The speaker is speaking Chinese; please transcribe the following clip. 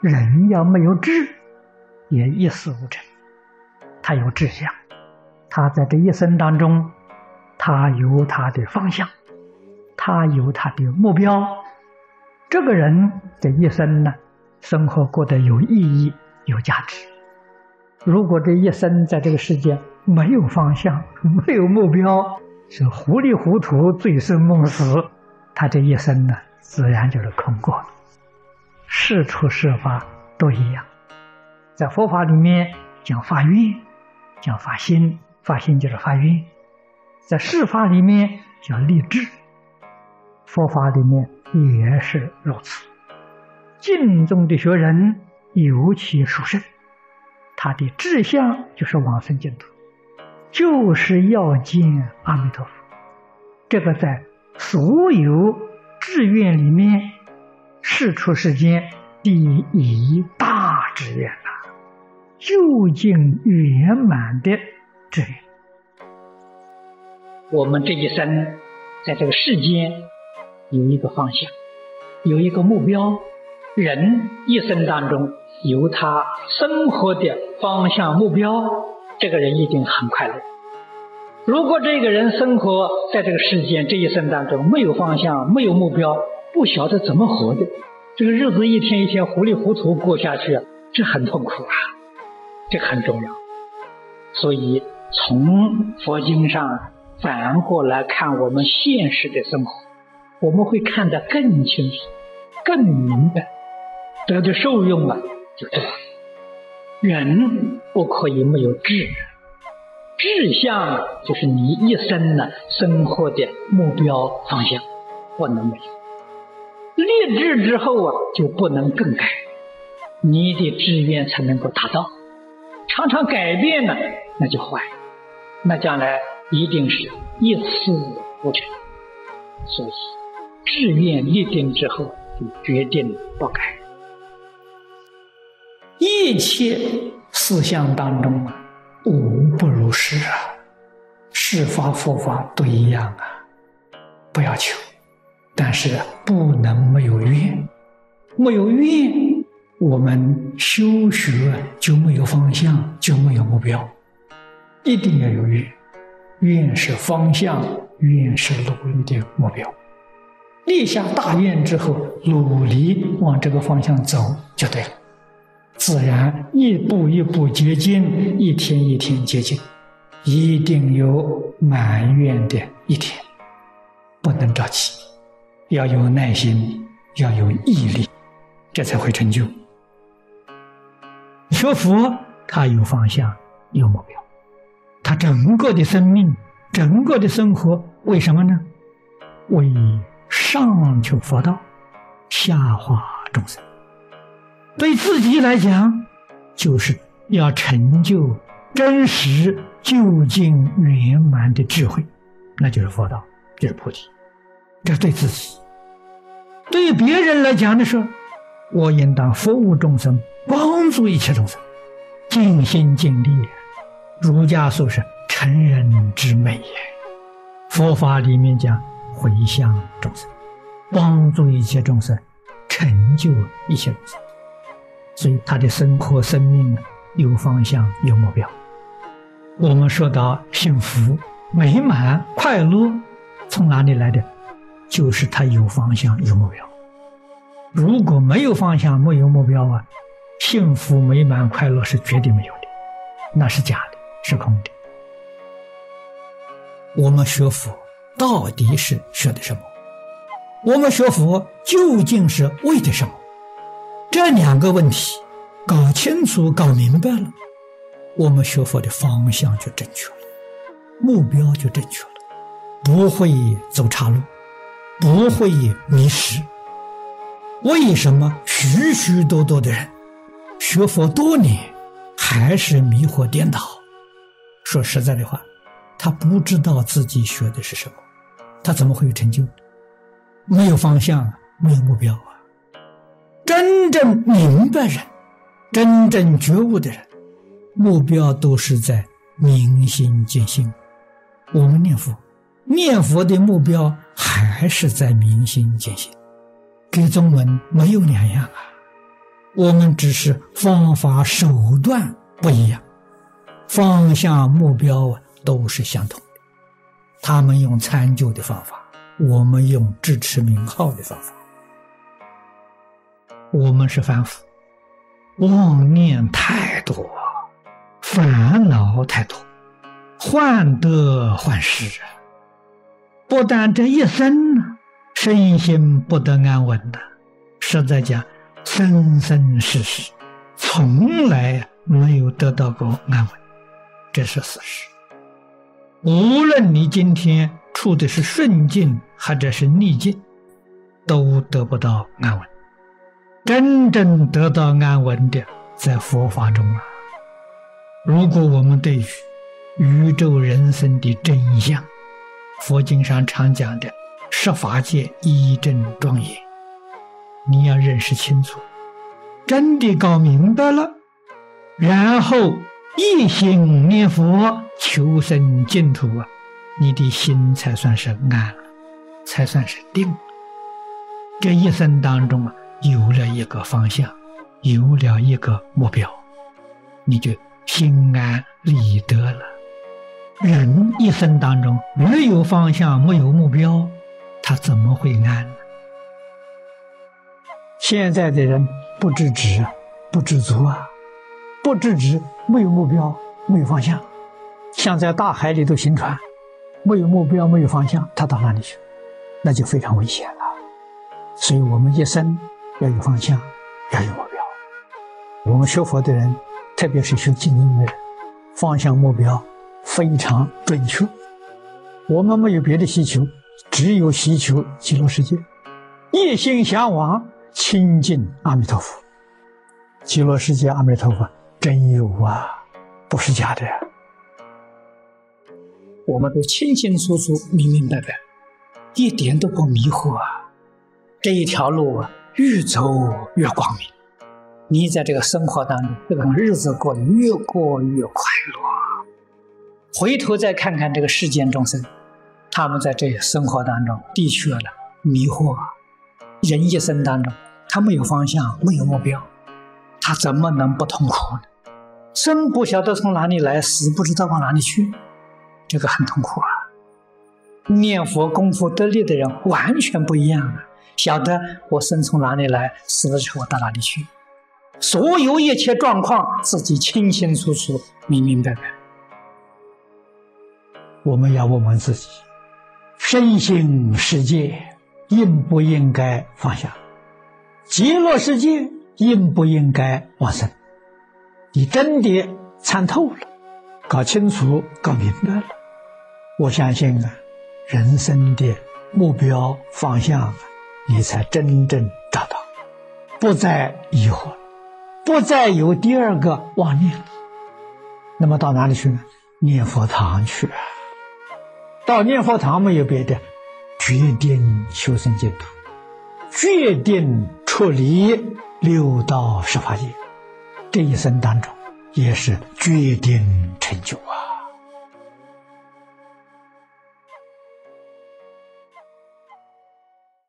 人要没有志，也一事无成。他有志向，他在这一生当中，他有他的方向，他有他的目标。这个人这一生呢，生活过得有意义、有价值。如果这一生在这个世界没有方向、没有目标，是糊里糊涂、醉生梦死，他这一生呢，自然就是空过了。事出事发都一样，在佛法里面讲发愿，讲发心，发心就是发愿；在事法里面叫立志，佛法里面也是如此。净宗的学人尤其殊胜。他的志向就是往生净土，就是要见阿弥陀佛。这个在所有志愿里面，是出世间第一大志愿呐，究竟圆满的志愿。我们这一生在这个世间有一个方向，有一个目标。人一生当中有他生活的方向目标，这个人一定很快乐。如果这个人生活在这个世间这一生当中没有方向、没有目标，不晓得怎么活的，这个日子一天一天糊里糊涂过下去，这很痛苦啊！这很重要。所以从佛经上反过来看我们现实的生活，我们会看得更清楚、更明白。得的受用啊，就这样。人不可以没有志，志向就是你一生呢生活的目标方向，不能没有。立志之后啊，就不能更改，你的志愿才能够达到。常常改变呢，那就坏，那将来一定是一事无成。所以，志愿立定之后，就决定不改。一切思想当中啊，无不如是啊，是法佛法都一样啊，不要求，但是不能没有愿，没有愿，我们修学就没有方向，就没有目标，一定要有愿，愿是方向，愿是努力的目标，立下大愿之后，努力往这个方向走就对了。自然一步一步接近，一天一天接近，一定有满愿的一天，不能着急，要有耐心，要有毅力，这才会成就。学佛，他有方向，有目标，他整个的生命，整个的生活，为什么呢？为上求佛道，下化众生。对自己来讲，就是要成就真实、究竟、圆满的智慧，那就是佛道，就是菩提。这对自己；对别人来讲的时候，我应当服务众生，帮助一切众生，尽心尽力。儒家说是成人之美也。佛法里面讲回向众生，帮助一切众生，成就一切众生。所以他的生活、生命有方向、有目标。我们说到幸福、美满、快乐，从哪里来的？就是他有方向、有目标。如果没有方向、没有目标啊，幸福、美满、快乐是绝对没有的，那是假的，是空的。我们学佛到底是学的什么？我们学佛究竟是为的什么？这两个问题搞清楚、搞明白了，我们学佛的方向就正确了，目标就正确了，不会走岔路，不会迷失。为什么许许多多的人学佛多年还是迷惑颠倒？说实在的话，他不知道自己学的是什么，他怎么会有成就？没有方向，没有目标啊！真正明白人，真正觉悟的人，目标都是在明心见性。我们念佛，念佛的目标还是在明心见性，跟中文没有两样啊。我们只是方法手段不一样，方向目标都是相同的。他们用参究的方法，我们用支持名号的方法。我们是凡夫，妄念太多，烦恼太多，患得患失啊！不但这一生呢，身心不得安稳的，实在讲。生生世世，从来没有得到过安稳，这是事实。无论你今天处的是顺境或者是逆境，都得不到安稳。真正得到安稳的，在佛法中啊。如果我们对于宇宙人生的真相，佛经上常讲的十法界一真庄严。你要认识清楚，真的搞明白了，然后一心念佛求生净土啊，你的心才算是安了，才算是定。这一生当中啊，有了一个方向，有了一个目标，你就心安理得了。人一生当中没有方向，没有目标，他怎么会安呢？现在的人不知止，不知足啊！不知止，没有目标，没有方向，像在大海里头行船，没有目标，没有方向，他到哪里去？那就非常危险了。所以我们一生要有方向，要有目标。我们学佛的人，特别是学经营的人，方向目标非常准确。我们没有别的需求，只有需求极乐世界，一心向往。亲近阿弥陀佛，极乐世界阿弥陀佛真有啊，不是假的。我们都清清楚楚、明明白白，一点都不迷惑啊。这一条路啊，越走越光明。你在这个生活当中，这个日子过得越过越快乐。回头再看看这个世间众生，他们在这生活当中的确了迷惑。人一生当中。他没有方向，没有目标，他怎么能不痛苦呢？生不晓得从哪里来，死不知道往哪里去，这个很痛苦啊！念佛功夫得力的人完全不一样啊，晓得我生从哪里来，死了之后我到哪里去，所有一切状况自己清清楚楚、明明白白。我们要问问自己：身心世界应不应该放下？极乐世界应不应该往生？你真的参透了，搞清楚、搞明白了，我相信啊，人生的目标方向啊，你才真正找到，不再疑惑，不再有第二个妄念。那么到哪里去呢？念佛堂去。到念佛堂没有别的，决定修身净土，决定。出离六道十法界，这一生当中也是决定成就啊。